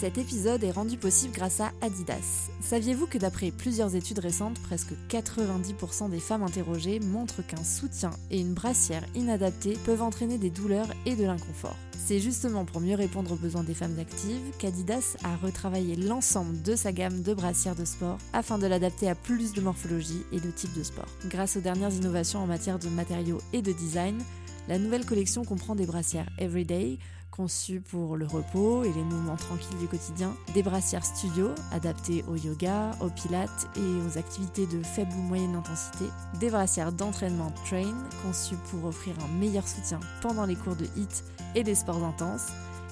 Cet épisode est rendu possible grâce à Adidas. Saviez-vous que d'après plusieurs études récentes, presque 90% des femmes interrogées montrent qu'un soutien et une brassière inadaptée peuvent entraîner des douleurs et de l'inconfort? C'est justement pour mieux répondre aux besoins des femmes actives qu'Adidas a retravaillé l'ensemble de sa gamme de brassières de sport afin de l'adapter à plus de morphologie et de type de sport. Grâce aux dernières innovations en matière de matériaux et de design, la nouvelle collection comprend des brassières Everyday, conçues pour le repos et les mouvements tranquilles du quotidien, des brassières studio adaptées au yoga, au pilates et aux activités de faible ou moyenne intensité, des brassières d'entraînement train conçues pour offrir un meilleur soutien pendant les cours de HIT et des sports intenses,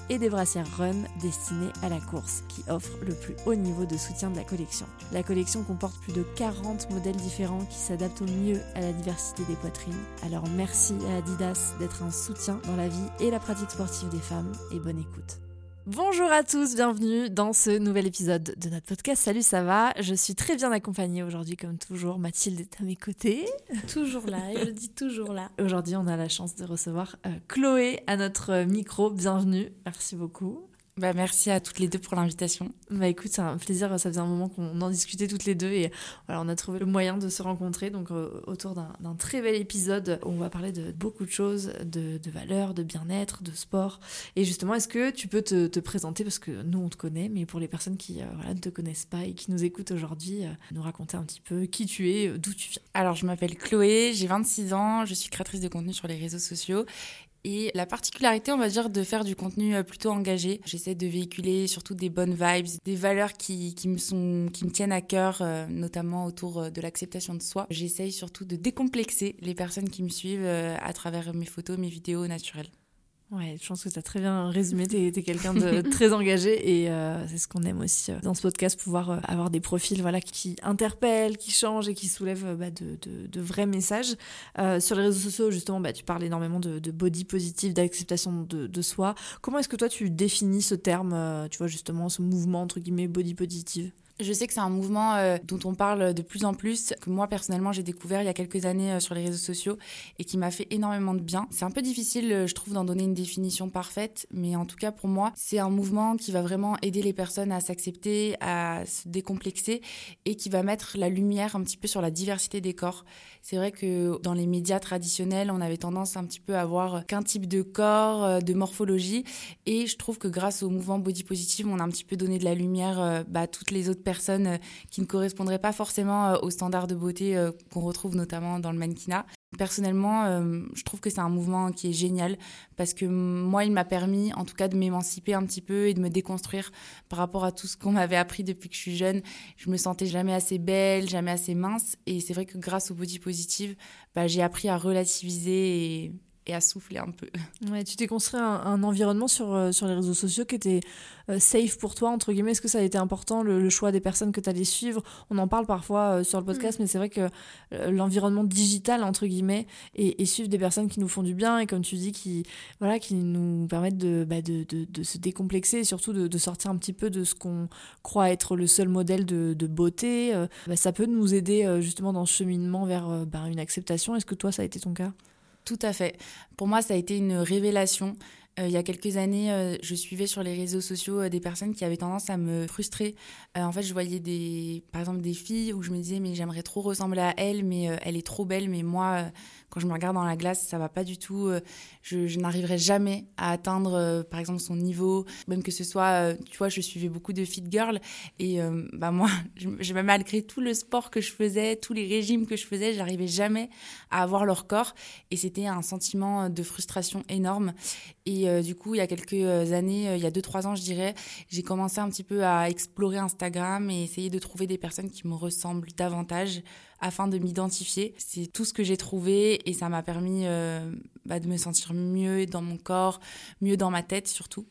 et des brassières Run destinées à la course, qui offrent le plus haut niveau de soutien de la collection. La collection comporte plus de 40 modèles différents qui s'adaptent au mieux à la diversité des poitrines. Alors merci à Adidas d'être un soutien dans la vie et la pratique sportive des femmes, et bonne écoute. Bonjour à tous, bienvenue dans ce nouvel épisode de notre podcast. Salut, ça va? Je suis très bien accompagnée aujourd'hui, comme toujours. Mathilde est à mes côtés. Toujours là, je dis toujours là. Aujourd'hui, on a la chance de recevoir euh, Chloé à notre micro. Bienvenue, merci beaucoup. Bah, merci à toutes les deux pour l'invitation. Bah écoute, c'est un plaisir, ça faisait un moment qu'on en discutait toutes les deux et voilà, on a trouvé le moyen de se rencontrer donc euh, autour d'un très bel épisode où on va parler de beaucoup de choses, de, de valeurs, de bien-être, de sport. Et justement, est-ce que tu peux te, te, présenter? Parce que nous on te connaît, mais pour les personnes qui euh, voilà, ne te connaissent pas et qui nous écoutent aujourd'hui, euh, nous raconter un petit peu qui tu es, d'où tu viens. Alors je m'appelle Chloé, j'ai 26 ans, je suis créatrice de contenu sur les réseaux sociaux et la particularité, on va dire, de faire du contenu euh, plutôt engagé. J'essaie de véhiculer surtout des bonnes vibes, des valeurs qui, me, sont, qui me tiennent à cœur, euh, notamment autour euh, de l'acceptation de soi. J'essaye surtout de décomplexer les personnes qui me suivent à travers mes photos, mes vidéos naturelles. Ouais, je pense que tu as très bien résumé. Tu es, quelqu'un de très engagé et euh, c'est ce qu'on aime aussi euh, dans ce podcast, pouvoir euh, avoir des profils voilà, qui interpellent, qui changent et qui soulèvent bah, de, de, de, vrais messages. sur les réseaux sociaux, justement, bah, tu parles énormément de, de body positive, d'acceptation de, de, soi. Comment est-ce que toi tu définis ce terme, tu vois, justement, ce mouvement, entre guillemets, body positive? Je sais que c'est un mouvement euh, dont on parle de plus en plus, que moi personnellement j'ai découvert il y a quelques années euh, sur les réseaux sociaux et qui m'a fait énormément de bien. C'est un peu difficile, euh, je trouve, d'en donner une définition parfaite, mais en tout cas pour moi, c'est un mouvement qui va vraiment aider les personnes à s'accepter, à se décomplexer et qui va mettre la lumière un petit peu sur la diversité des corps. C'est vrai que dans les médias traditionnels, on avait tendance un petit peu à voir qu'un type de corps, de morphologie, et je trouve que grâce au mouvement body positive, on a un petit peu donné de la lumière bah, à toutes les autres personnes euh, qui ne correspondraient pas forcément euh, aux standards de beauté euh, qu'on retrouve notamment dans le mannequinat. Personnellement, je trouve que c'est un mouvement qui est génial parce que moi, il m'a permis en tout cas de m'émanciper un petit peu et de me déconstruire par rapport à tout ce qu'on m'avait appris depuis que je suis jeune. Je me sentais jamais assez belle, jamais assez mince et c'est vrai que grâce au body positive, bah, j'ai appris à relativiser et, et à souffler un peu. Ouais, tu t'es construit un, environnement sur, euh, sur les réseaux sociaux qui était euh, safe pour toi, entre guillemets. Est-ce que ça a été important, le, choix des personnes que tu allais suivre? On en parle parfois euh, sur le podcast, mm. mais c'est vrai que l'environnement digital, entre guillemets, et, suivre des personnes qui nous font du bien et, comme tu dis, qui, voilà, qui nous permettent de, bah, de, de, de, se décomplexer et surtout de, sortir un petit peu de ce qu'on croit être le seul modèle de, beauté, bah, ça peut nous aider justement dans ce cheminement vers bah, une acceptation. Est-ce que toi, ça a été ton cas? Tout à fait. Pour moi, ça a été une révélation. Euh, il y a quelques années, euh, je suivais sur les réseaux sociaux euh, des personnes qui avaient tendance à me frustrer. en fait, je voyais des, par exemple des filles où je me disais mais j'aimerais trop ressembler à elle, mais elle est trop belle, mais moi quand je me regarde dans la glace, ça va pas du tout. Euh, je, n'arriverai jamais à atteindre, euh, par exemple, son niveau. Même que ce soit, euh, tu vois, je suivais beaucoup de fit girls et bah moi, je, malgré tout le sport que je faisais, tous les régimes que je faisais, j'arrivais jamais à avoir leur corps et c'était un sentiment de frustration énorme. Et du coup, il y a quelques années, il y a deux trois ans, je dirais, j'ai commencé un petit peu à explorer Instagram et essayer de trouver des personnes qui me ressemblent davantage afin de m'identifier. C'est tout ce que j'ai trouvé et ça m'a permis euh, bah, de me sentir mieux dans mon corps, mieux dans ma tête surtout.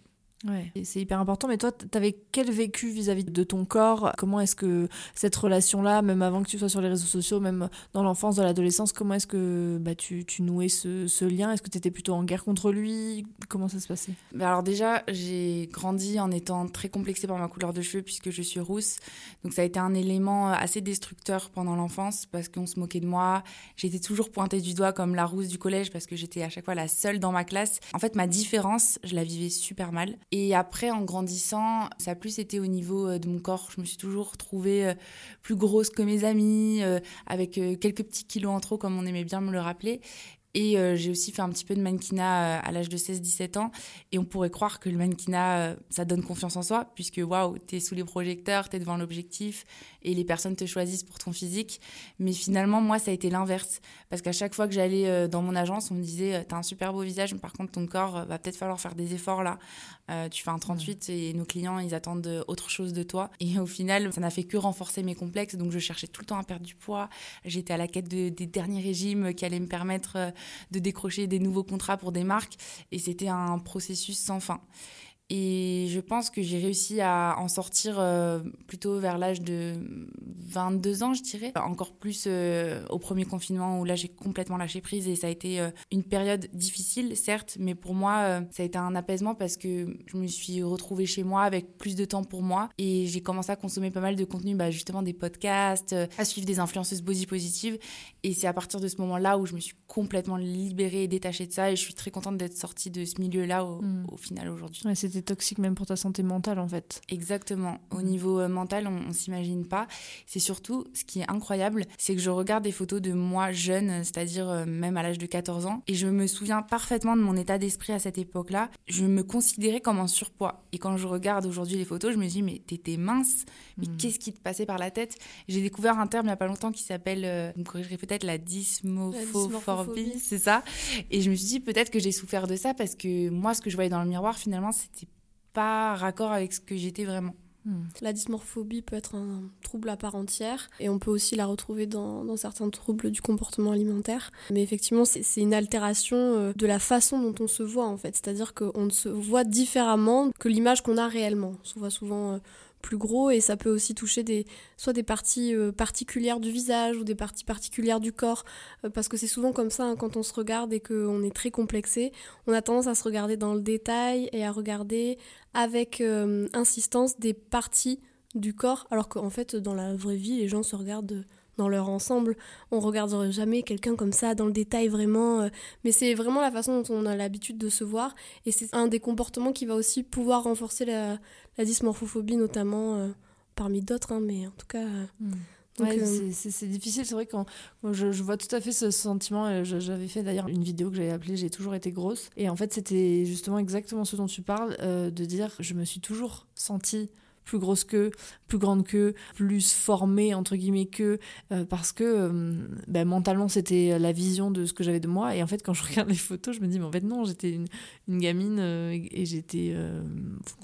Ouais, c'est hyper important. Mais toi, tu avais quel vécu vis-à-vis de ton corps? Comment est-ce que cette relation-là, même avant que tu sois sur les réseaux sociaux, même dans l'enfance, dans l'adolescence, comment est-ce que bah, tu, tu nouais ce, ce lien? Est-ce que tu étais plutôt en guerre contre lui? Comment ça se passait? Bah, Alors déjà, j'ai grandi en étant très complexée par ma couleur de cheveux puisque je suis rousse. Donc ça a été un élément assez destructeur pendant l'enfance parce qu'on se moquait de moi. J'étais toujours pointée du doigt comme la rousse du collège parce que j'étais à chaque fois la seule dans ma classe. En fait, ma différence, je la vivais super mal. Et après, en grandissant, ça a plus été au niveau euh, de mon corps. Je me suis toujours trouvée euh, plus grosse que mes amis, avec quelques petits kilos en trop, comme on aimait bien me le rappeler. Et euh, j'ai aussi fait un petit peu de mannequinat euh, à l'âge de 16-17 ans. Et on pourrait croire que le mannequinat, euh, ça donne confiance en soi, puisque waouh, t'es sous les projecteurs, t'es devant l'objectif, et les personnes te choisissent pour ton physique. Mais finalement, moi, ça a été l'inverse. Parce qu'à chaque fois que j'allais dans mon agence, on me disait, t'as un super beau visage, mais par contre, ton corps va peut-être falloir faire des efforts là. tu fais un 38 et nos clients, ils attendent autre chose de toi. Et au final, ça n'a fait que renforcer mes complexes. Donc, je cherchais tout le temps à perdre du poids. J'étais à la quête des derniers régimes qui allaient me permettre de décrocher des nouveaux contrats pour des marques. Et c'était un processus sans fin. Et je pense que j'ai réussi à en sortir euh, plutôt vers l'âge de 22 ans, je dirais. Encore plus euh, au premier confinement où là j'ai complètement lâché prise et ça a été euh, une période difficile, certes, mais pour moi ça a été un apaisement parce que je me suis retrouvée chez moi avec plus de temps pour moi et j'ai commencé à consommer pas mal de contenu, bah, justement des podcasts, à suivre des influenceuses body positives. Et c'est à partir de ce moment-là où je me suis complètement libérée et détachée de ça et je suis très contente d'être sortie de ce milieu-là au, mm. final aujourd'hui toxique même pour ta santé mentale en fait. Exactement. Au mm. niveau euh, mental, on, s'imagine pas. C'est surtout ce qui est incroyable, c'est que je regarde des photos de moi jeune, c'est-à-dire euh, même à l'âge de 14 ans, et je me souviens parfaitement de mon état d'esprit à cette époque-là. Je me considérais comme un surpoids. Et quand je regarde aujourd'hui les photos, je me dis mais t'étais mince, mais mm. qu'est-ce qui te passait par la tête? J'ai découvert un terme il y a pas longtemps qui s'appelle, euh, vous me corrigerez peut-être la dysmorphophobie, c'est ça? Et je me suis dit peut-être que j'ai souffert de ça parce que moi ce que je voyais dans le miroir finalement c'était pas raccord avec ce que j'étais vraiment. Hmm. La dysmorphobie peut être un trouble à part entière et on peut aussi la retrouver dans, certains troubles du comportement alimentaire. Mais effectivement, c'est une altération euh, de la façon dont on se voit en fait. C'est-à-dire qu'on se voit différemment que l'image qu'on a réellement. On se voit souvent euh, plus gros et ça peut aussi toucher des, soit des parties euh, particulières du visage ou des parties particulières du corps. Euh, parce que c'est souvent comme ça hein, quand on se regarde et qu'on est très complexé on a tendance à se regarder dans le détail et à regarder avec euh, insistance des parties du corps. Alors qu'en fait dans la vraie vie les gens se regardent dans leur ensemble. On regarderait jamais quelqu'un comme ça dans le détail vraiment, euh, mais c'est vraiment la façon dont on a l'habitude de se voir et c'est un des comportements qui va aussi pouvoir renforcer la, la dysmorphophobie notamment euh, parmi d'autres, hein, mais en tout cas. Euh, hmm. c'est difficile, c'est vrai que je, je, vois tout à fait ce sentiment. J'avais fait d'ailleurs une vidéo que j'avais appelée J'ai toujours été grosse. Et en fait, c'était justement exactement ce dont tu parles, de dire je me suis toujours sentie plus grosse que, plus grande que, plus formée entre guillemets que, euh, parce que euh, ben, mentalement c'était la vision de ce que j'avais de moi. Et en fait, quand je regarde les photos, je me dis, mais en fait, non, j'étais une, gamine euh, et j'étais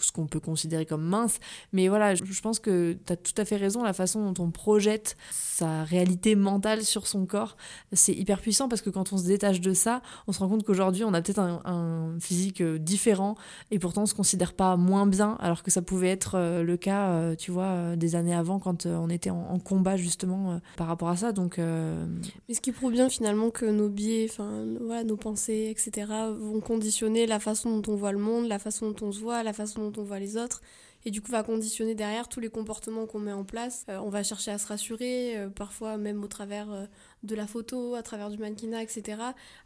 ce qu'on peut considérer comme mince. Mais voilà, je, pense que tu as tout à fait raison, la façon dont on projette sa réalité mentale sur son corps, c'est hyper puissant parce que quand on se détache de ça, on se rend compte qu'aujourd'hui, on a peut-être un, un, physique différent et pourtant on se considère pas moins bien alors que ça pouvait être le le cas, euh, tu vois, euh, des années avant quand euh, on était en, combat justement par rapport à ça. Donc, Mais ce qui prouve bien finalement que nos biais, enfin voilà, nos pensées, etc., vont conditionner la façon dont on voit le monde, la façon dont on se voit, la façon dont on voit les autres et du coup va conditionner derrière tous les comportements qu'on met en place. on va chercher à se rassurer, parfois même au travers de la photo, à travers du mannequinat, etc.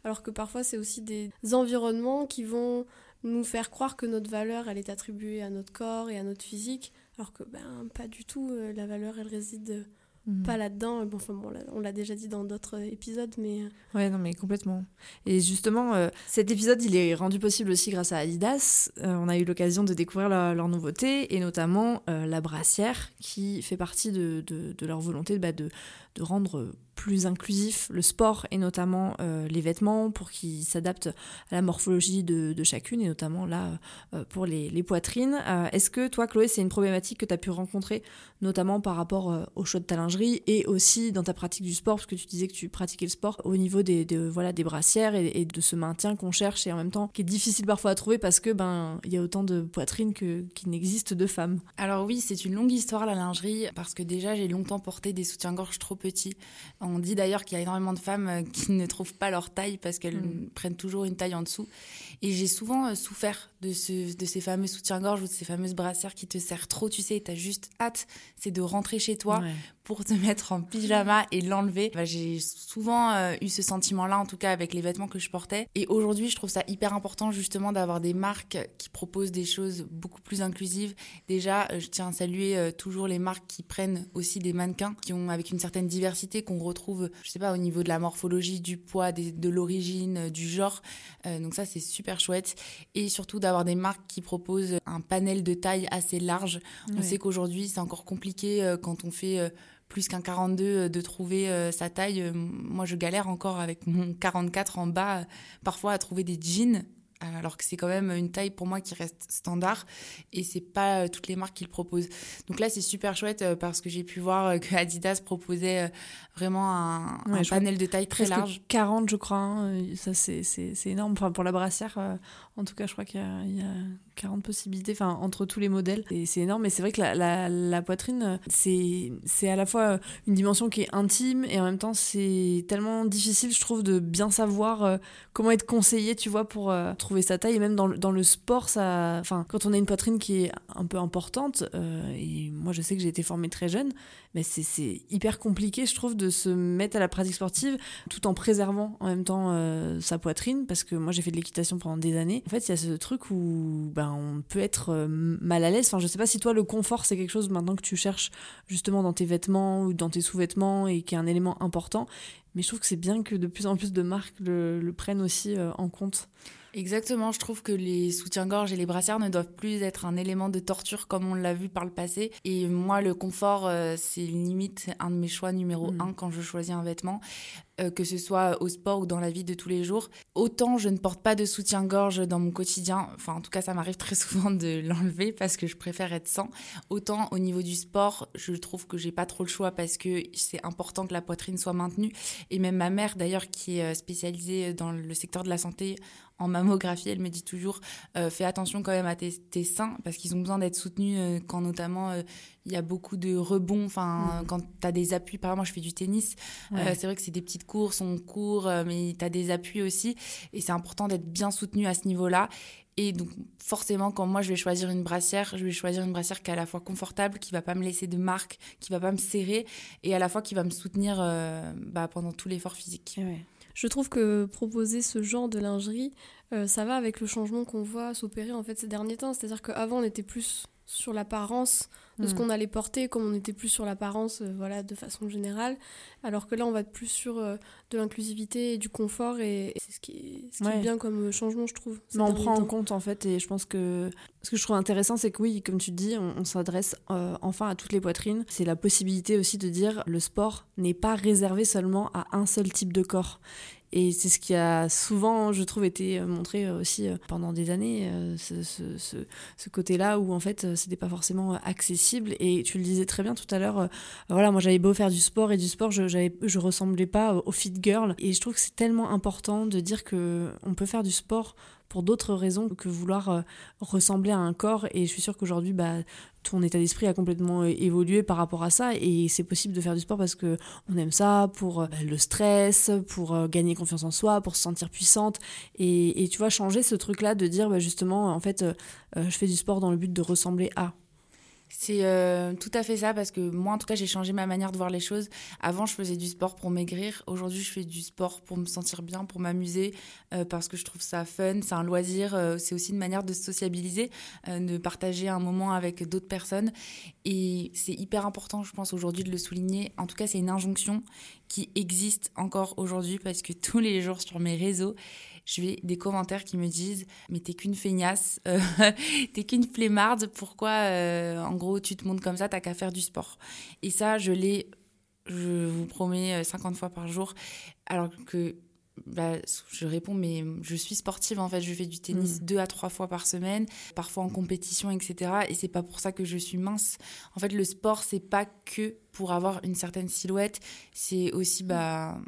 Alors que parfois c'est aussi des environnements qui vont nous faire croire que notre valeur, elle est attribuée à notre corps et à notre physique, alors que ben, pas du tout. Euh, la valeur, elle réside mhm. pas là-dedans. Bon, enfin, bon, on l'a déjà dit dans d'autres épisodes, mais... Euh, ouais, non, mais complètement. Et justement, euh, cet épisode, il est rendu possible aussi grâce à Adidas. on a eu l'occasion de découvrir leur, nouveauté, et notamment la brassière, qui fait partie de, de, leur volonté bah, de, de rendre plus inclusif le sport et notamment euh, les vêtements pour qu'ils s'adaptent à la morphologie de, chacune et notamment là euh, pour les, poitrines. Euh, est-ce que toi Chloé c'est une problématique que tu as pu rencontrer notamment par rapport au choix de ta lingerie et aussi dans ta pratique du sport? Parce que tu disais que tu pratiquais le sport au niveau des, voilà, des brassières et, de ce maintien qu'on cherche et en même temps qui est difficile parfois à trouver parce que ben il y a autant de poitrines qu'il n'existe de femmes. Alors oui c'est une longue histoire la lingerie parce que déjà j'ai longtemps porté des soutiens-gorge trop petits On dit d'ailleurs qu'il y a énormément de femmes euh, qui ne trouvent pas leur taille parce qu'elles Mm. prennent toujours une taille en dessous. Et j'ai souvent euh, souffert de, ce, de ces fameux soutiens-gorge ou de ces fameuses brassières qui te serrent trop, tu sais, t'as juste hâte, c'est de rentrer chez toi Ouais. pour te mettre en pyjama et l'enlever. Bah, j'ai souvent euh, eu ce sentiment-là, en tout cas avec les vêtements que je portais. Et aujourd'hui, je trouve ça hyper important justement d'avoir des marques qui proposent des choses beaucoup plus inclusives. Déjà, euh, je tiens à saluer euh, toujours les marques qui prennent aussi des mannequins qui ont avec une certaine diversité qu'on retrouve, je sais pas, au niveau de la morphologie, du poids, des- de l'origine, du genre. Euh, donc ça, c'est super chouette. Et surtout d'avoir des marques qui proposent un panel de taille assez large. On sait qu'aujourd'hui, c'est encore compliqué euh, quand on fait euh, plus qu'un 42 euh, de trouver sa taille. Moi, je galère encore avec mon 44 en bas, parfois à trouver des jeans. Alors que c'est quand même une taille pour moi qui reste standard et c'est pas euh, toutes les marques qui le proposent. Donc là c'est super chouette euh, parce que j'ai pu voir euh, que Adidas proposait vraiment un, Ouais, panel de taille très large. 40, je crois. hein. Ça, c'est énorme. Enfin, pour la brassière, en tout cas, je crois qu'il y, a- il y a 40 possibilités enfin, entre tous les modèles. Et c'est énorme. Mais c'est vrai que la, la- la poitrine, c'est à la fois une dimension qui est intime et en même temps, c'est tellement difficile, je trouve, de bien savoir comment être conseillé, tu vois, pour trouver sa taille. Et même dans, le- dans le sport, ça, enfin, quand on a une poitrine qui est un peu importante, euh, et moi, je sais que j'ai été formée très jeune, mais c'est- hyper compliqué, je trouve, de se mettre à la pratique sportive tout en préservant en même temps euh, sa poitrine, parce que moi j'ai fait de l'équitation pendant des années. En fait, il y a ce truc où ben, on peut être euh, mal à l'aise. Enfin, je sais pas si toi le confort c'est quelque chose maintenant que tu cherches justement dans tes vêtements ou dans tes sous-vêtements et qui est un élément important. Mais je trouve que c'est bien que de plus en plus de marques le, prennent aussi en compte. Exactement, je trouve que les soutiens-gorge et les brassières ne doivent plus être un élément de torture comme on l'a vu par le passé. Et moi, le confort, euh, c'est limite un de mes choix numéro Mm. un quand je choisis un vêtement, que ce soit au sport ou dans la vie de tous les jours. Autant je ne porte pas de soutien-gorge dans mon quotidien, enfin en tout cas ça m'arrive très souvent de l'enlever parce que je préfère être sans. Autant au niveau du sport, je trouve que j'ai pas trop le choix parce que c'est important que la poitrine soit maintenue. Et même ma mère d'ailleurs qui est euh, spécialisée dans le secteur de la santé en mammographie, elle me dit toujours euh, fais attention quand même à tes, seins parce qu'ils ont besoin d'être soutenus euh, quand notamment euh, il y a beaucoup de rebonds, enfin Mhm. quand tu as des appuis, par exemple moi je fais du tennis, euh, c'est vrai que c'est des petites courses, on court, euh, mais tu as des appuis aussi et c'est important d'être bien soutenu à ce niveau-là. Et donc forcément quand moi je vais choisir une brassière, je vais choisir une brassière qui est à la fois confortable, qui va pas me laisser de marque, qui va pas me serrer et à la fois qui va me soutenir euh, bah, pendant tout l'effort physique. Ouais. Je trouve que proposer ce genre de lingerie, euh, ça va avec le changement qu'on voit s'opérer en fait ces derniers temps. C'est-à-dire qu'avant on était plus sur l'apparence de ce Mm. qu'on allait porter, comme on était plus sur l'apparence, euh, voilà, de façon générale. Alors que là, on va être plus sur euh, de l'inclusivité et du confort, et, et c'est ce qui est, ce qui Ouais. est bien comme changement, je trouve. Mais on prend en compte en fait, et je pense que ce que je trouve intéressant, c'est que oui, comme tu dis, on, on s'adresse euh, enfin à toutes les poitrines. C'est la possibilité aussi de dire le sport n'est pas réservé seulement à un seul type de corps. Et c'est ce qui a souvent, je trouve, été montré euh, aussi euh, pendant des années, euh, ce, ce- ce- côté-là où en fait euh, c'était pas forcément euh, accessible. Et tu le disais très bien tout à l'heure, euh, voilà, moi j'avais beau faire du sport et du sport, je, je ressemblais pas au fit girl. Et je trouve que c'est tellement important de dire que on peut faire du sport pour d'autres raisons que vouloir euh, ressembler à un corps. Et je suis sûre qu'aujourd'hui, bah, ton état d'esprit a complètement euh, évolué par rapport à ça. Et c'est possible de faire du sport parce que on aime ça, pour euh, le stress, pour gagner confiance en soi, pour se sentir puissante. Et, et tu vois, changer ce truc-là de dire, bah, justement, en fait, je fais du sport dans le but de ressembler à. C'est euh, tout à fait ça parce que moi, en tout cas, j'ai changé ma manière de voir les choses. Avant, je faisais du sport pour maigrir. Aujourd'hui, je fais du sport pour me sentir bien, pour m'amuser, euh, parce que je trouve ça fun. C'est un loisir. euh, c'est aussi une manière de se sociabiliser, de partager un moment avec d'autres personnes. Et c'est hyper important, je pense, aujourd'hui de le souligner. En tout cas, c'est une injonction qui existe encore aujourd'hui parce que tous les jours sur mes réseaux, je vais des commentaires qui me disent mais t'es qu'une feignasse, euh, t'es qu'une flemmarde, pourquoi euh, en gros tu te montres comme ça, t'as qu'à faire du sport. Et ça, je l'ai, je vous promets, euh, 50 fois par jour, alors que bah, je réponds mais je suis sportive en fait, je fais du tennis Mm. deux à trois fois par semaine, parfois en compétition, etc. Et c'est pas pour ça que je suis mince. En fait, le sport c'est pas que pour avoir une certaine silhouette, c'est aussi bah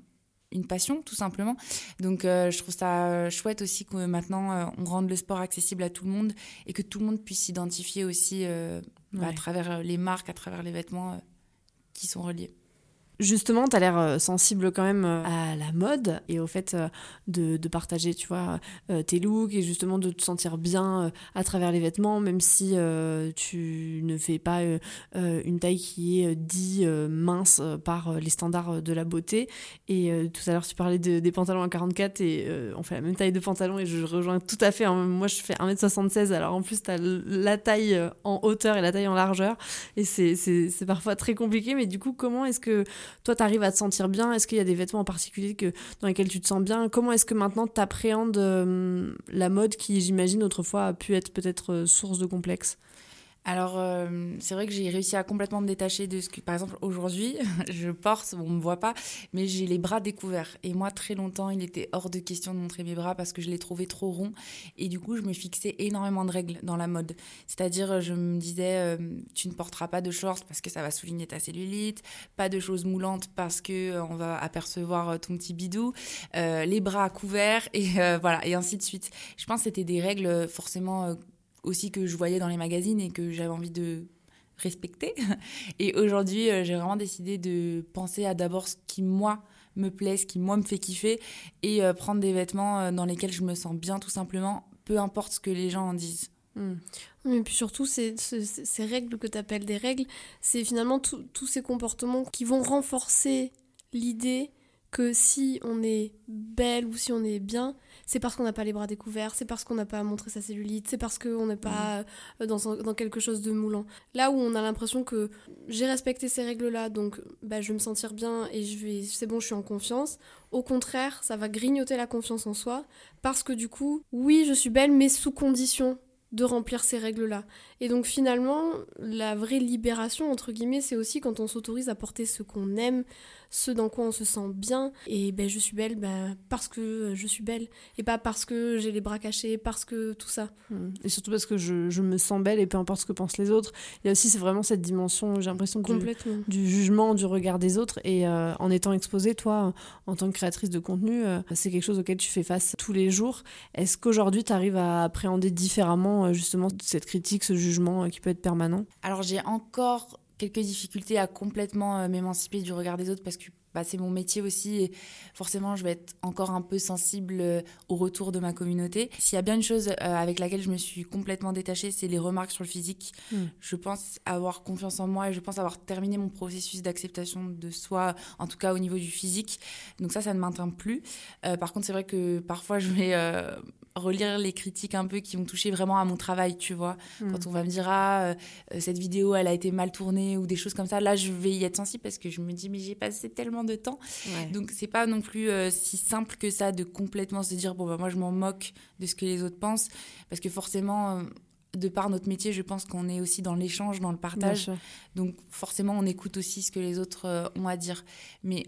une passion tout simplement. Donc euh, je trouve ça euh, chouette aussi que maintenant euh, on rende le sport accessible à tout le monde et que tout le monde puisse s'identifier aussi euh, bah, à travers les marques, à travers les vêtements qui sont reliés. Justement, tu as l'air euh, sensible quand même euh, à la mode et au fait euh, de, de partager, tu vois, tes looks et justement de te sentir bien à travers les vêtements, même si tu ne fais pas une taille qui est dit mince par les standards de la beauté. Et tout à l'heure, tu parlais des pantalons à 44 et on fait la même taille de pantalon et je rejoins tout à fait. Hein. Moi, je fais 1m76, alors en plus, tu as la taille en hauteur et la taille en largeur et c'est parfois très compliqué. Mais du coup, comment est-ce que toi, tu arrives à te sentir bien? Est-ce qu'il y a des vêtements en particulier dans lesquels tu te sens bien? Comment est-ce que maintenant tu appréhendes euh, la mode qui, j'imagine, autrefois a pu être peut-être euh, source de complexe? Alors, euh, c'est vrai que j'ai réussi à complètement me détacher de ce que, par exemple, aujourd'hui, je porte, on me voit pas, mais j'ai les bras découverts. Et moi, très longtemps, il était hors de question de montrer mes bras parce que je les trouvais trop ronds. Et du coup, je me fixais énormément de règles dans la mode. C'est-à-dire, je me disais, euh, tu ne porteras pas de shorts parce que ça va souligner ta cellulite, pas de choses moulantes parce que euh, on va apercevoir ton petit bidou, les bras couverts et voilà, et ainsi de suite. Je pense que c'était des règles forcément aussi que je voyais dans les magazines et que j'avais envie de respecter. Et aujourd'hui, euh, j'ai vraiment décidé de penser à d'abord ce qui, moi, me plaît, ce qui, moi, me fait kiffer, et euh, prendre des vêtements euh, dans lesquels je me sens bien, tout simplement, peu importe ce que les gens en disent. Hmm. Mais puis surtout, ces, ces, règles que tu appelles des règles, c'est finalement tous ces comportements qui vont renforcer l'idée que si on est belle ou si on est bien, c'est parce qu'on n'a pas les bras découverts, c'est parce qu'on n'a pas montré sa cellulite, c'est parce qu'on n'est pas euh, dans, dans, quelque chose de moulant. Là où on a l'impression que j'ai respecté ces règles-là, donc bah, je vais me sentir bien et je vais, c'est bon, je suis en confiance. Au contraire, ça va grignoter la confiance en soi parce que du coup, oui, je suis belle, mais sous condition de remplir ces règles-là. Et donc finalement, la vraie libération, entre guillemets, c'est aussi quand on s'autorise à porter ce qu'on aime, ce dans quoi on se sent bien. Et ben, je suis belle ben, parce que je suis belle. Et pas parce que j'ai les bras cachés, parce que tout ça. Mmh. Et surtout parce que je, je, me sens belle et peu importe ce que pensent les autres. Il y a aussi, c'est vraiment cette dimension, j'ai l'impression, du, du, jugement, du regard des autres. Et euh, en étant exposée, toi, en tant que créatrice de contenu, euh, c'est quelque chose auquel tu fais face tous les jours. Est-ce qu'aujourd'hui, tu arrives à appréhender différemment euh, justement cette critique, ce jugement qui peut être permanent? Alors j'ai encore quelques difficultés à complètement euh, m'émanciper du regard des autres parce que bah, c'est mon métier aussi et forcément je vais être encore un peu sensible euh, au retour de ma communauté. S'il y a bien une chose euh, avec laquelle je me suis complètement détachée, c'est les remarques sur le physique. Hmm. Je pense avoir confiance en moi et je pense avoir terminé mon processus d'acceptation de soi, en tout cas au niveau du physique. Donc ça, ça ne m'atteint plus. par contre, c'est vrai que parfois je vais relire les critiques un peu qui vont toucher vraiment à mon travail, tu vois. Hmm. Quand on va me dire, ah, euh, cette vidéo, elle a été mal tournée ou des choses comme ça, là, je vais y être sensible parce que je me dis, mais j'ai passé tellement de temps. Donc, c'est pas non plus euh, si simple que ça de complètement se dire, bon, bah, moi, je m'en moque de ce que les autres pensent. Parce que forcément, euh, de par notre métier, je pense qu'on est aussi dans l'échange, dans le partage. Donc, forcément, on écoute aussi ce que les autres ont à dire. Mais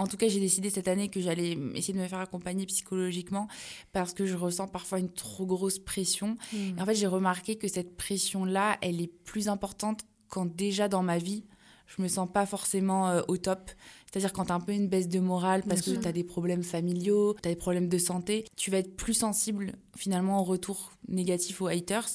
en tout cas, j'ai décidé cette année que j'allais essayer de me faire accompagner psychologiquement parce que je ressens parfois une trop grosse pression. Hmm. en fait, j'ai remarqué que cette pression-là, elle est plus importante quand déjà dans ma vie, je me sens pas forcément euh, au top. C'est-à-dire quand tu as un peu une baisse de morale parce que tu as des problèmes familiaux, tu as des problèmes de santé, tu vas être plus sensible finalement au retour négatif aux haters.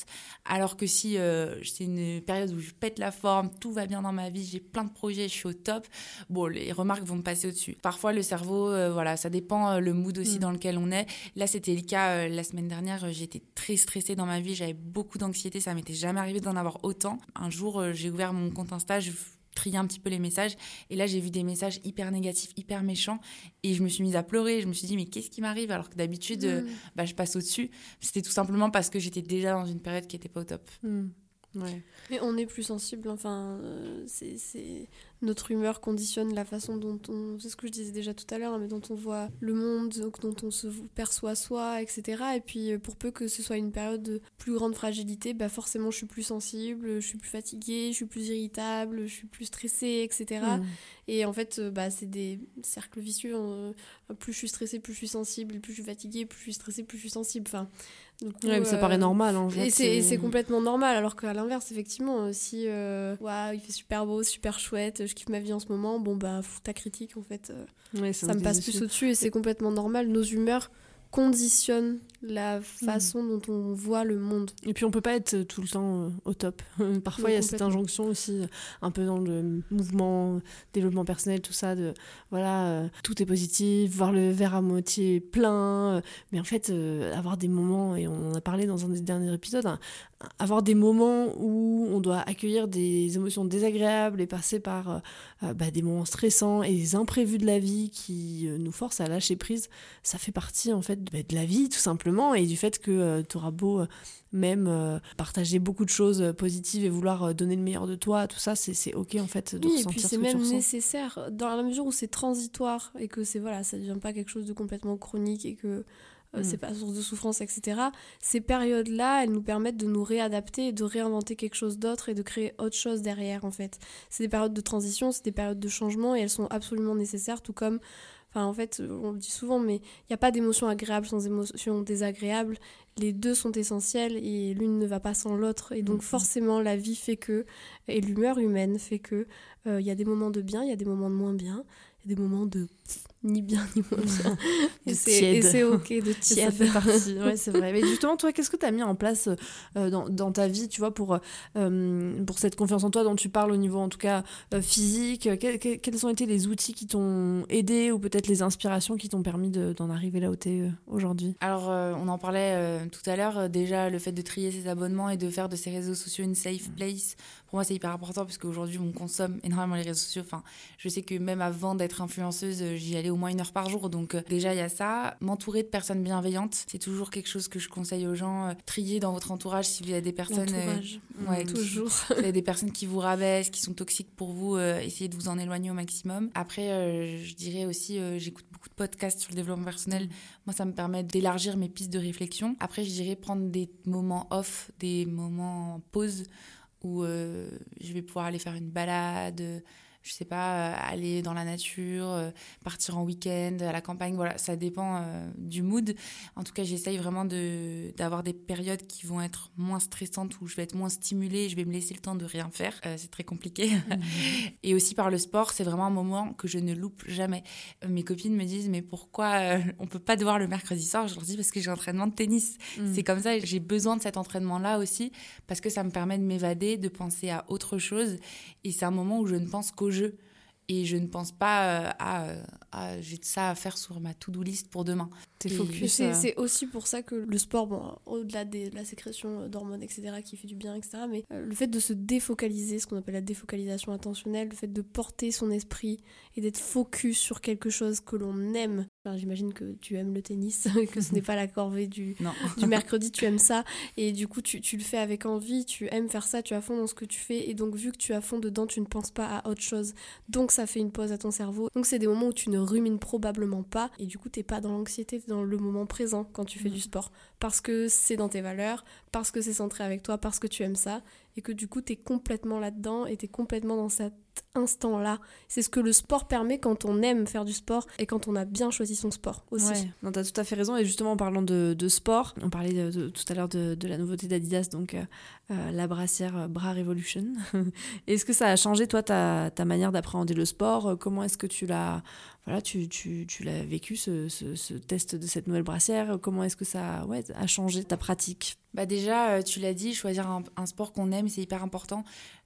Alors que si euh, c'est une période où je pète la forme, tout va bien dans ma vie, j'ai plein de projets, je suis au top, bon, les remarques vont me passer au-dessus. Parfois, le cerveau, euh, voilà, ça dépend euh, le mood aussi mm. dans lequel on est. Là, c'était le cas la semaine dernière, j'étais très stressée dans ma vie, j'avais beaucoup d'anxiété, ça m'était jamais arrivé d'en avoir autant. Un jour, j'ai ouvert mon compte Insta, je trier un petit peu les messages. Et là, j'ai vu des messages hyper négatifs, hyper méchants. Et je me suis mise à pleurer. Je me suis dit, mais qu'est-ce qui m'arrive Alors que d'habitude, mm. bah, je passe au-dessus. C'était tout simplement parce que j'étais déjà dans une période qui n'était pas au top. Mais on est plus sensible, enfin, euh, c'est notre humeur conditionne la façon dont on, c'est ce que je disais déjà tout à l'heure, hein, mais dont on voit le monde, dont on se perçoit soi, etc. Et puis euh, pour peu que ce soit une période de plus grande fragilité, bah forcément je suis plus sensible, je suis plus fatiguée, je suis plus irritable, je suis plus stressée, etc. Mm. Et en fait, euh, bah, c'est des cercles vicieux. Hein. Plus je suis stressée, plus je suis sensible, plus je suis fatiguée, plus je suis stressée, plus je suis sensible. Enfin, ça paraît normal. En et c'est complètement normal, alors qu'à l'inverse, effectivement, si euh, il fait super beau, super chouette, je kiffe ma vie en ce moment, bon bah, fous ta critique en fait. Euh, ça me passe plus au-dessus et c'est complètement normal. Nos humeurs conditionne la façon dont on voit le monde. Et puis on peut pas être tout le temps euh, au top. Parfois il y a cette injonction aussi, un peu dans le mouvement, développement personnel, tout ça, de voilà, euh, tout est positif, voir le verre à moitié plein. Euh, mais en fait, avoir des moments, et on en a parlé dans un des derniers épisodes, hein, avoir des moments où on doit accueillir des émotions désagréables et passer par bah, des moments stressants et des imprévus de la vie qui nous forcent à lâcher prise, ça fait partie en fait de la vie tout simplement et du fait que euh, tu auras beau euh, même euh, partager beaucoup de choses positives et vouloir donner le meilleur de toi, tout ça, c'est ok en fait de oui, et puis c'est même nécessaire dans la mesure où c'est transitoire et que c'est voilà, ça devient pas quelque chose de complètement chronique et que mm. c'est pas source de souffrance, etc. Ces périodes-là, elles nous permettent de nous réadapter, de réinventer quelque chose d'autre et de créer autre chose derrière, en fait. C'est des périodes de transition, c'est des périodes de changement et elles sont absolument nécessaires, tout comme en fait, on le dit souvent, mais il n'y a pas d'émotion agréable sans émotion désagréable. Les deux sont essentiels et l'une ne va pas sans l'autre. Et donc, mm-hmm. forcément, la vie fait que, et l'humeur humaine fait que, euh, il y a des moments de bien, il y a des moments de moins bien, il y a des moments de ni bien ni moins bien. et c'est ok de tiède. Ça fait partie, ouais, c'est vrai. Mais justement, toi, qu'est-ce que tu as mis en place euh, dans, dans, ta vie, tu vois, pour, euh, pour cette confiance en toi dont tu parles au niveau, en tout cas, euh, physique? Quels ont été les outils qui t'ont aidé ou peut-être les inspirations qui t'ont permis d'en arriver là où tu es aujourd'hui? Alors, on en parlait tout à l'heure, déjà, le fait de trier ses abonnements et de faire de ses réseaux sociaux une safe place. Pour moi, c'est hyper important parce qu'aujourd'hui, on consomme énormément les réseaux sociaux. Enfin, je sais que même avant d'être influenceuse, j'y allais au moins une heure par jour. Donc euh, déjà, il y a ça. M'entourer de personnes bienveillantes, c'est toujours quelque chose que je conseille aux gens. Euh, trier dans votre entourage si vous avez des personnes... Euh, ouais, toujours. Vous avez des personnes qui vous rabaissent, qui sont toxiques pour vous, essayez de vous en éloigner au maximum. Après, je dirais aussi, j'écoute beaucoup de podcasts sur le développement personnel. Moi, ça me permet d'élargir mes pistes de réflexion. Après, je dirais prendre des moments off, des moments pause où je vais pouvoir aller faire une balade, je sais pas, euh, aller dans la nature, euh, partir en week-end, à la campagne, voilà, ça dépend euh, du mood. En tout cas, j'essaye vraiment de, d'avoir des périodes qui vont être moins stressantes, où je vais être moins stimulée, je vais me laisser le temps de rien faire. c'est très compliqué. Mhm. et aussi par le sport, c'est vraiment un moment que je ne loupe jamais. mes copines me disent, mais pourquoi on peut pas devoir le mercredi soir? Je leur dis, parce que j'ai entraînement de tennis. Mhm. C'est comme ça, j'ai besoin de cet entraînement-là aussi, parce que ça me permet de m'évader, de penser à autre chose. Et c'est un moment où je ne pense qu'au jeu. Et je ne pense pas à, à j'ai ça à faire sur ma to-do list pour demain. focus. Euh. C'est aussi pour ça que le sport, bon, au-delà de la sécrétion d'hormones, etc., qui fait du bien, etc., mais euh, le fait de se défocaliser, ce qu'on appelle la défocalisation attentionnelle, le fait de porter son esprit et d'être focus sur quelque chose que l'on aime J'imagine que tu aimes le tennis, que ce n'est pas la corvée du, du mercredi, tu aimes ça. Et du coup, tu, tu, le fais avec envie, tu aimes faire ça, tu à fond dans ce que tu fais. Et donc, vu que tu à fond dedans, tu ne penses pas à autre chose. Donc, ça fait une pause à ton cerveau. Donc, c'est des moments où tu ne rumines probablement pas. Et du coup, tu n'es pas dans l'anxiété, tu es dans le moment présent quand tu fais du sport. Parce que c'est dans tes valeurs, parce que c'est centré avec toi, parce que tu aimes ça. Et que du coup, tu es complètement là-dedans et tu es complètement dans cette instant-là. C'est ce que le sport permet quand on aime faire du sport et quand on a bien choisi son sport aussi. Ouais, non, t'as tout à fait raison. Et justement, en parlant de, sport, on parlait tout à l'heure de, la nouveauté d'Adidas, donc euh, euh, la brassière Bra Revolution. est-ce que ça a changé, toi, ta, ta manière d'appréhender le sport? Comment est-ce que tu l'as voilà, tu, tu, tu l'as vécu, ce, ce, test de cette nouvelle brassière Comment est-ce que ça ouais, a changé ta pratique? Bah Déjà, euh, tu l'as dit, choisir un, sport qu'on aime, c'est hyper important.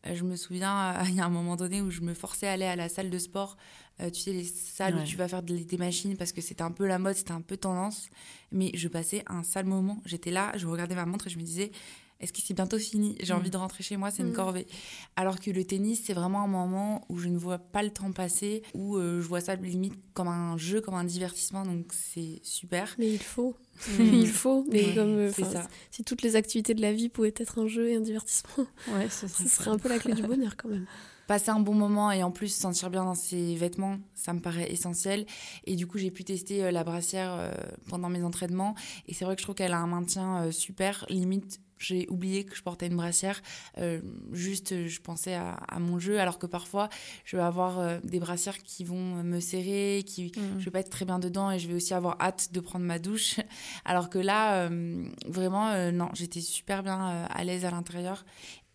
Euh, je me souviens, il y a un moment donné où je me forçais à aller à la salle de sport. Euh, tu sais, les salles où tu vas faire des machines parce que c'était un peu la mode, c'était un peu tendance. Mais je passais un sale moment. J'étais là, je regardais ma montre et je me disais est-ce que c'est bientôt fini? J'ai envie mm. de rentrer chez moi, c'est une mm. corvée. Alors que le tennis, c'est vraiment un moment où je ne vois pas le temps passer, où euh, je vois ça limite comme un jeu, comme un divertissement, donc c'est super. Mais il faut. Mm. il faut. Mais comme, euh, ça. si toutes les activités de la vie pouvaient être un jeu et un divertissement, ouais, ce serait, un peu la clé du bonheur quand même passer un bon moment et en plus se sentir bien dans ses vêtements, ça me paraît essentiel. Et du coup, j'ai pu tester euh, la brassière pendant mes entraînements. Et c'est vrai que je trouve qu'elle a un maintien super. Limite, j'ai oublié que je portais une brassière. Euh, juste, je pensais à, mon jeu, alors que parfois, je vais avoir euh, des brassières qui vont me serrer, qui, mmh. je vais pas être très bien dedans et je vais aussi avoir hâte de prendre ma douche. Alors que là, euh, vraiment, non, j'étais super bien à l'aise à l'intérieur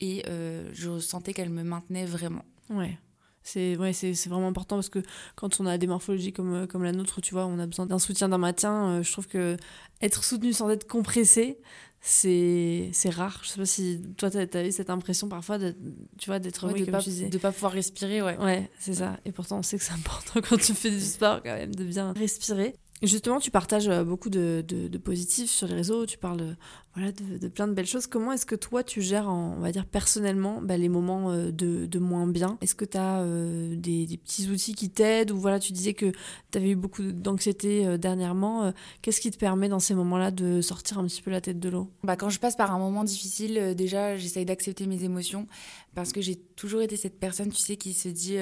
et je sentais qu'elle me maintenait vraiment. Ouais. C'est ouais, c'est vraiment important parce que quand on a des morphologies comme, comme la nôtre, tu vois, on a besoin d'un soutien d'un matin. je trouve que être soutenu sans être compressé, c'est rare. Je sais pas si toi, tu as, eu cette impression parfois de, tu vois, d'être ouais, de, pas, de pas pouvoir respirer. Ouais, ouais c'est ça. Et pourtant, on sait que c'est important quand tu fais du sport quand même de bien respirer. Justement, tu partages euh, beaucoup de, de, positifs sur les réseaux, tu parles de, voilà, de, plein de belles choses. Comment est-ce que toi, tu gères, on va dire personnellement, bah, les moments euh, de, moins bien? Est-ce que tu as euh, des, petits outils qui t'aident? Ou voilà, tu disais que tu avais eu beaucoup d'anxiété dernièrement. Qu'est-ce qui te permet dans ces moments-là de sortir un petit peu la tête de l'eau? Bah, Quand je passe par un moment difficile, déjà, j'essaye d'accepter mes émotions parce que j'ai toujours été cette personne, tu sais, qui se dit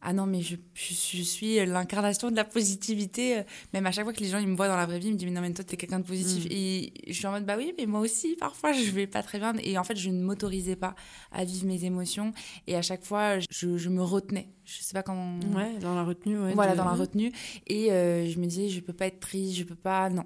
ah non, mais je, je, suis l'incarnation de la positivité. Même à chaque fois que les gens ils me voient dans la vraie vie, ils me disent, mais non, mais toi, t'es quelqu'un de positif. Mm. Et je suis en mode, bah oui, mais moi aussi, parfois, je vais pas très bien. Et en fait, je ne m'autorisais pas à vivre mes émotions. Et à chaque fois, je, je me retenais. Je sais pas comment. Ouais, dans la retenue, ouais. Voilà, dans la retenue. Et euh, je me disais, je peux pas être triste, je peux pas. Non.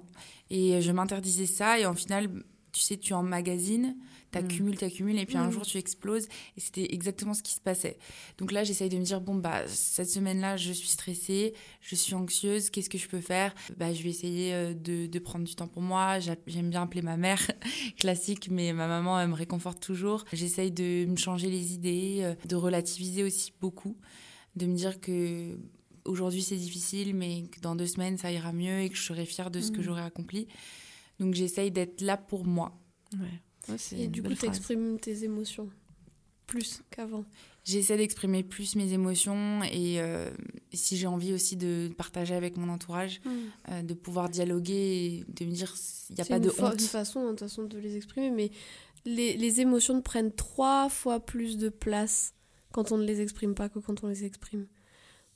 Et je m'interdisais ça. Et en final, tu sais, tu emmagasines t'accumules, mm. t'accumules, et puis un mm. jour tu exploses. Et c'était exactement ce qui se passait. Donc là, j'essaye de me dire, bon, bah, cette semaine-là, je suis stressée, je suis anxieuse, qu'est-ce que je peux faire? Bah, Je vais essayer euh, de, de, prendre du temps pour moi. J'aime bien appeler ma mère, classique, mais ma maman, elle me réconforte toujours. J'essaye de me changer les idées, euh, de relativiser aussi beaucoup, de me dire que aujourd'hui c'est difficile, mais que dans deux semaines ça ira mieux et que je serai fière de ce que mm. j'aurai accompli. Donc j'essaye d'être là pour moi. Ouais et du coup, tu exprimes tes émotions plus qu'avant. J'essaie d'exprimer plus mes émotions et euh, si j'ai envie aussi de partager avec mon entourage, hmm. euh, de pouvoir dialoguer et de me dire il n'y a pas de honte. C'est une façon, hein, façon de les exprimer, mais les, les, émotions prennent trois fois plus de place quand on ne les exprime pas que quand on les exprime.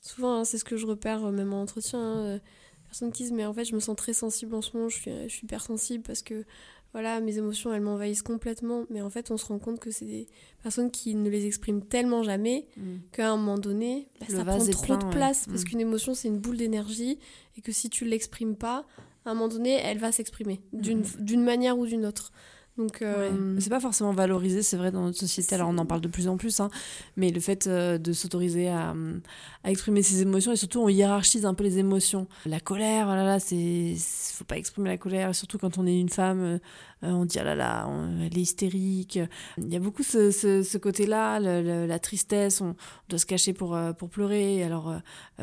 Souvent, hein, c'est ce que je repère euh, même en entretien. Hein, personnes qui disent mais en fait je me sens très sensible en ce moment, je suis, je suis hyper sensible parce que voilà, mes émotions, elles m'envahissent complètement. Mais en fait, on se rend compte que c'est des personnes qui ne les expriment tellement jamais mm. qu'à un moment donné, bah, ça prend trop de place. Parce mm. qu'une émotion, c'est une boule d'énergie. Et que si tu ne l'exprimes pas, à un moment donné, elle va s'exprimer mm. d'une manière ou d'une autre. Donc, euh, C'est pas forcément valorisé, c'est vrai, dans notre société. Alors, on en parle de plus en plus, hein, mais le fait euh, de s'autoriser à, à, exprimer ses émotions, et surtout, on hiérarchise un peu les émotions. La colère, voilà, oh là, c'est. Faut pas exprimer la colère, surtout quand on est une femme, euh, on dit, ah là là, elle est hystérique. Il y a beaucoup ce, ce, côté-là, la tristesse, on doit se cacher pour, pour pleurer. Alors,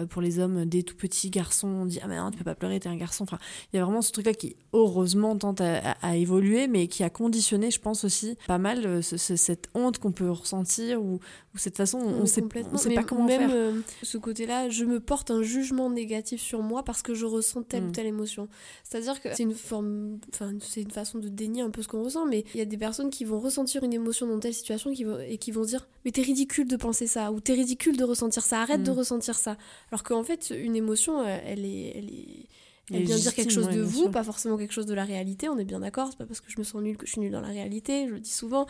pour les hommes, des tout petits garçons, on dit, ah mais non, tu peux pas pleurer, t'es un garçon. Enfin, il y a vraiment ce truc-là qui, heureusement, tente à, à évoluer, mais qui a conditionner, je pense aussi, pas mal euh, cette honte qu'on peut ressentir ou, cette façon, on ne sait, on sait pas comment même, faire. Euh, ce côté-là, je me porte un jugement négatif sur moi parce que je ressens telle ou mm. telle émotion. C'est-à-dire que c'est une forme, enfin, c'est une façon de dénier un peu ce qu'on ressent, mais il y a des personnes qui vont ressentir une émotion dans telle situation qui vont, et qui vont dire Mais t'es ridicule de penser ça, ou t'es ridicule de ressentir ça, arrête de mm. ressentir ça. Alors qu'en fait, une émotion, euh, elle est. Elle est elle vient dire quelque chose de vous, pas forcément quelque chose de la réalité, on est bien d'accord, c'est pas parce que je me sens nulle que je suis nulle dans la réalité, je le dis souvent,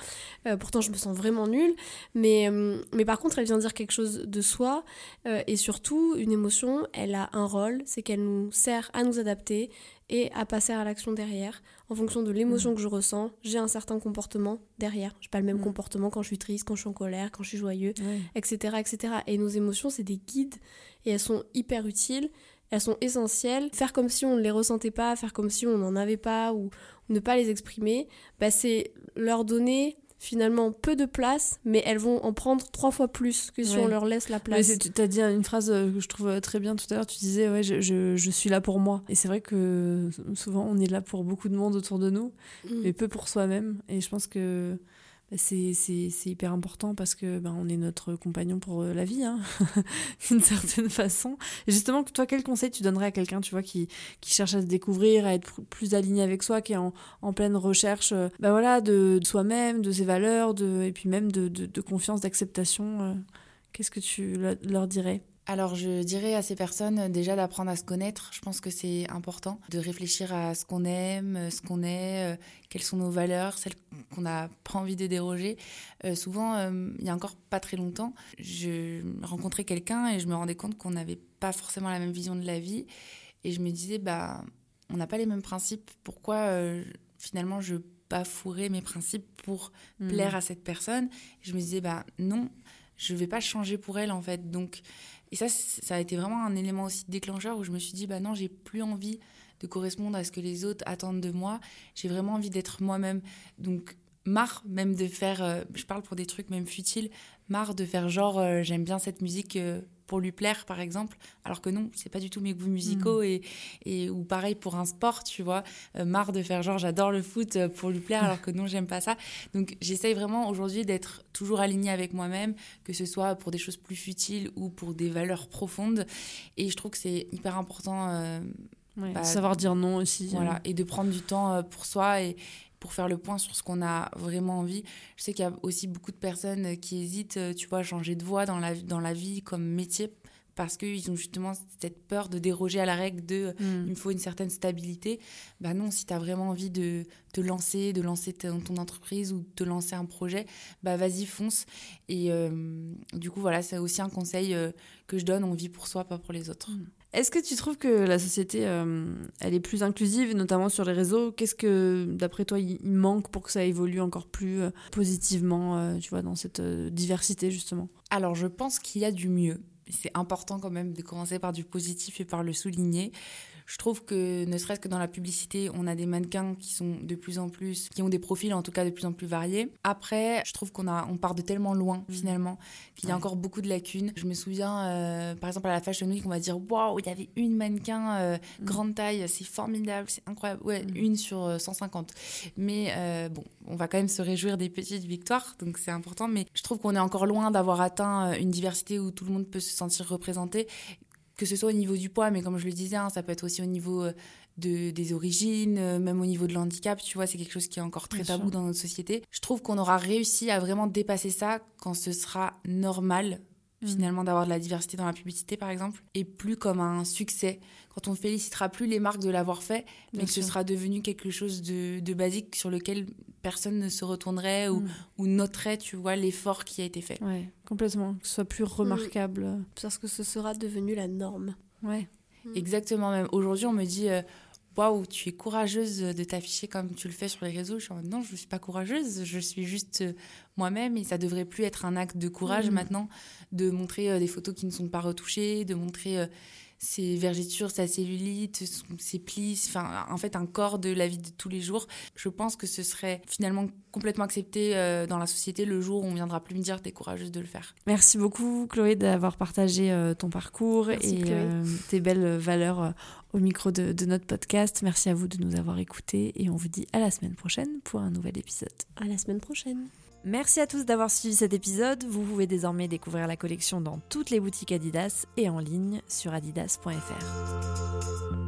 euh, pourtant je me sens vraiment nulle, mais, euh, mais par contre elle vient dire quelque chose de soi, euh, et surtout une émotion, elle a un rôle, c'est qu'elle nous sert à nous adapter et à passer à l'action derrière. En fonction de l'émotion mm. que je ressens, j'ai un certain comportement derrière. Je pas le même mm. comportement quand je suis triste, quand je suis en colère, quand je suis joyeux, etc., etc. Et nos émotions, c'est des guides, et elles sont hyper utiles elles sont essentielles. Faire comme si on ne les ressentait pas, faire comme si on n'en avait pas ou, ne pas les exprimer, bah c'est leur donner finalement peu de place, mais elles vont en prendre trois fois plus que si on leur laisse la place. tu as dit une phrase euh, que je trouve euh, très bien tout à l'heure, tu disais ouais je, je, suis là pour moi. Et c'est vrai que souvent on est là pour beaucoup de monde autour de nous, mm. mais peu pour soi-même. Et je pense que c'est hyper important parce que ben, on est notre compagnon pour euh, la vie, hein, d'une certaine façon. Et justement, toi, quel conseil tu donnerais à quelqu'un, tu vois, qui, qui cherche à se découvrir, à être plus aligné avec soi, qui est en, en pleine recherche, ben voilà, de, soi-même, de ses valeurs, de, et puis même de, de, de confiance, d'acceptation. Euh, qu'est-ce que tu leur dirais? Alors je dirais à ces personnes euh, déjà d'apprendre à se connaître. Je pense que c'est important de réfléchir à ce qu'on aime, euh, ce qu'on est, euh, quelles sont nos valeurs, celles qu'on n'a pas envie de déroger. souvent, il y a encore pas très longtemps, je rencontrais quelqu'un et je me rendais compte qu'on n'avait pas forcément la même vision de la vie. Et je me disais, bah, on n'a pas les mêmes principes. Pourquoi finalement je bafouerais mes principes pour hmm. plaire à cette personne? Je me disais, bah non je vais pas changer pour elle en fait. Donc, et ça, ça a été vraiment un élément aussi déclencheur où je me suis dit, bah non, j'ai plus envie de correspondre à ce que les autres attendent de moi. J'ai vraiment envie d'être moi-même. Donc, marre même de faire, euh, je parle pour des trucs même futiles, marre de faire genre, euh, j'aime bien cette musique euh, pour lui plaire, par exemple, alors que non, c'est pas du tout mes goûts musicaux, mm. et, et, ou pareil pour un sport, tu vois, marre de faire genre, j'adore le foot pour lui plaire, alors que non, j'aime pas ça. Donc, j'essaye vraiment aujourd'hui d'être toujours alignée avec moi-même, que ce soit pour des choses plus futiles ou pour des valeurs profondes, et je trouve que c'est hyper important bah, savoir dire non aussi. Voilà, et de prendre du temps pour soi et pour faire le point sur ce qu'on a vraiment envie. Je sais qu'il y a aussi beaucoup de personnes qui hésitent, euh, tu vois, à changer de voie dans la, dans la vie comme métier parce qu'ils ont justement cette peur de déroger à la règle de mm. il me faut une certaine stabilité. Bah non, si tu as vraiment envie de te lancer, de lancer ton, ton entreprise ou de te lancer un projet, bah vas-y, fonce. Et euh, du coup, voilà, c'est aussi un conseil que je donne on vit pour soi, pas pour les autres. Mm. Est-ce que tu trouves que la société, euh, elle est plus inclusive, notamment sur les réseaux? Qu'est-ce que, d'après toi, il manque pour que ça évolue encore plus euh, positivement, euh, tu vois, dans cette diversité, justement? Alors, je pense qu'il y a du mieux. C'est important quand même de commencer par du positif et par le souligner. Je trouve que ne serait-ce que dans la publicité, on a des mannequins qui sont de plus en plus, qui ont des profils en tout cas de plus en plus variés. Après, je trouve qu'on a, on part de tellement loin mmh. finalement qu'il y a encore beaucoup de lacunes. Je me souviens, euh, par exemple à la Fashion Week, on va dire waouh, il y avait une mannequin euh, mmh. grande taille, c'est formidable, c'est incroyable. Ouais, mmh. une sur 150. Euh, mais bon, on va quand même se réjouir des petites victoires, donc c'est important. Mais je trouve qu'on est encore loin d'avoir atteint une diversité où tout le monde peut se sentir représenté que ce soit au niveau du poids, mais comme je le disais, hein, ça peut être aussi au niveau euh, de, des origines, euh, même au niveau de l'handicap, tu vois, c'est quelque chose qui est encore très tabou dans notre société. Je trouve qu'on aura réussi à vraiment dépasser ça quand ce sera normal, mmh. finalement, d'avoir de la diversité dans la publicité, par exemple, et plus comme un succès. Quand on félicitera plus les marques de l'avoir fait, mais que ce sera devenu quelque chose de, de basique sur lequel personne ne se retournerait ou, mm. ou noterait, tu vois, l'effort qui a été fait. Ouais, complètement. Que ce soit plus remarquable. Mm. Parce que ce sera devenu la norme. Ouais. Mm. Exactement. Même aujourd'hui, on me dit. Euh, Waouh, tu es courageuse de t'afficher comme tu le fais sur les réseaux. Je suis en non, je ne suis pas courageuse, je suis juste euh, moi-même et ça devrait plus être un acte de courage maintenant de montrer euh, des photos qui ne sont pas retouchées, de montrer ses vergetures, sa cellulite, ses plis, enfin, en fait, un corps de la vie de tous les jours. Je pense que ce serait finalement complètement accepté euh, dans la société le jour où on viendra plus me dire t'es courageuse de le faire. Merci beaucoup, Chloé, d'avoir partagé euh, ton parcours et euh, tes belles valeurs au micro de, de, notre podcast. Merci à vous de nous avoir écoutés et on vous dit à la semaine prochaine pour un nouvel épisode. À la semaine prochaine. Merci à tous d'avoir suivi cet épisode. Vous pouvez désormais découvrir la collection dans toutes les boutiques Adidas et en ligne sur adidas.fr.